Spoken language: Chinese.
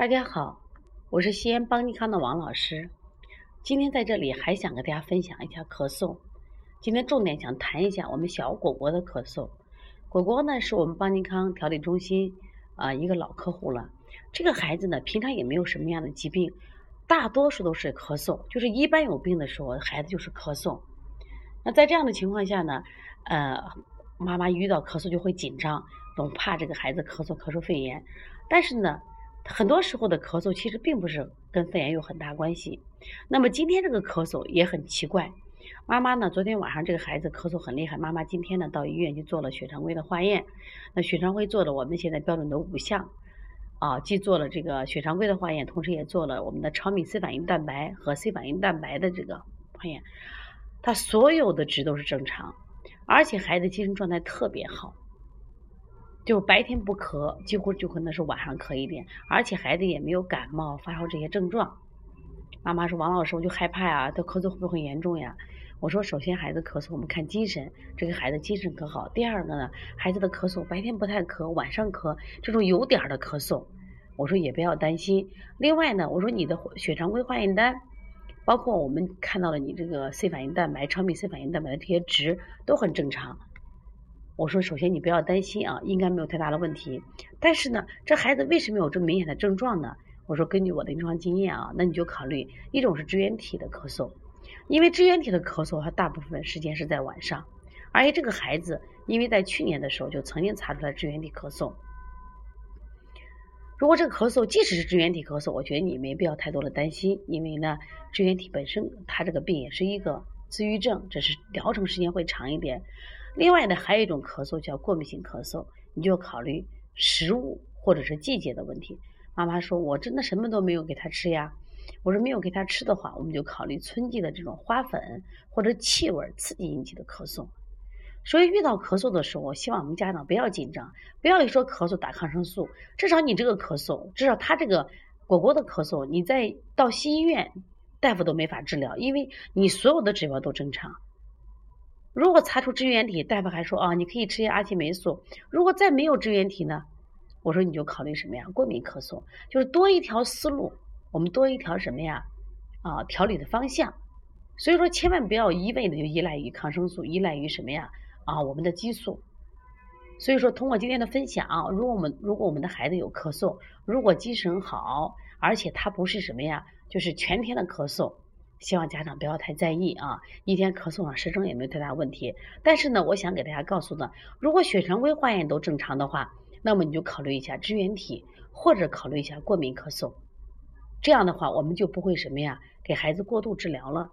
大家好，我是西安邦尼康的王老师。今天在这里还想跟大家分享一下咳嗽。今天重点想谈一下我们小果果的咳嗽。果果呢是我们邦尼康调理中心啊一个老客户了。这个孩子呢平常也没有什么样的疾病，大多数都是咳嗽，就是一般有病的时候孩子就是咳嗽。那在这样的情况下呢，呃，妈妈遇到咳嗽就会紧张，总怕这个孩子咳嗽咳出肺炎。但是呢。很多时候的咳嗽其实并不是跟肺炎有很大关系。那么今天这个咳嗽也很奇怪。妈妈呢，昨天晚上这个孩子咳嗽很厉害，妈妈今天呢到医院去做了血常规的化验。那血常规做了我们现在标准的五项，啊，既做了这个血常规的化验，同时也做了我们的超敏 C 反应蛋白和 C 反应蛋白的这个化验，他所有的值都是正常，而且孩子精神状态特别好。就白天不咳，几乎就可能是晚上咳一点，而且孩子也没有感冒、发烧这些症状。妈妈说：“王老师，我就害怕呀，他咳嗽会不会很严重呀？”我说：“首先孩子咳嗽，我们看精神，这个孩子精神可好。第二个呢，孩子的咳嗽白天不太咳，晚上咳，这种有点的咳嗽，我说也不要担心。另外呢，我说你的血常规化验单，包括我们看到了你这个 C 反应蛋白、超敏 C 反应蛋白的这些值都很正常。”我说，首先你不要担心啊，应该没有太大的问题。但是呢，这孩子为什么有这么明显的症状呢？我说，根据我的临床经验啊，那你就考虑一种是支原体的咳嗽，因为支原体的咳嗽，它大部分时间是在晚上，而且这个孩子因为在去年的时候就曾经查出来支原体咳嗽。如果这个咳嗽即使是支原体咳嗽，我觉得你没必要太多的担心，因为呢，支原体本身它这个病也是一个自愈症，只是疗程时间会长一点。另外呢，还有一种咳嗽叫过敏性咳嗽，你就考虑食物或者是季节的问题。妈妈说：“我真的什么都没有给他吃呀。”我说：“没有给他吃的话，我们就考虑春季的这种花粉或者气味刺激引起的咳嗽。”所以遇到咳嗽的时候，我希望我们家长不要紧张，不要一说咳嗽打抗生素。至少你这个咳嗽，至少他这个果果的咳嗽，你在到西医院，大夫都没法治疗，因为你所有的指标都正常。如果查出支原体，大夫还说啊，你可以吃些阿奇霉素。如果再没有支原体呢？我说你就考虑什么呀？过敏咳嗽，就是多一条思路，我们多一条什么呀？啊，调理的方向。所以说，千万不要一味的就依赖于抗生素，依赖于什么呀？啊，我们的激素。所以说，通过今天的分享啊，如果我们如果我们的孩子有咳嗽，如果精神好，而且他不是什么呀，就是全天的咳嗽。希望家长不要太在意啊，一天咳嗽上十声也没有太大问题。但是呢，我想给大家告诉呢，如果血常规化验都正常的话，那么你就考虑一下支原体，或者考虑一下过敏咳嗽。这样的话，我们就不会什么呀，给孩子过度治疗了。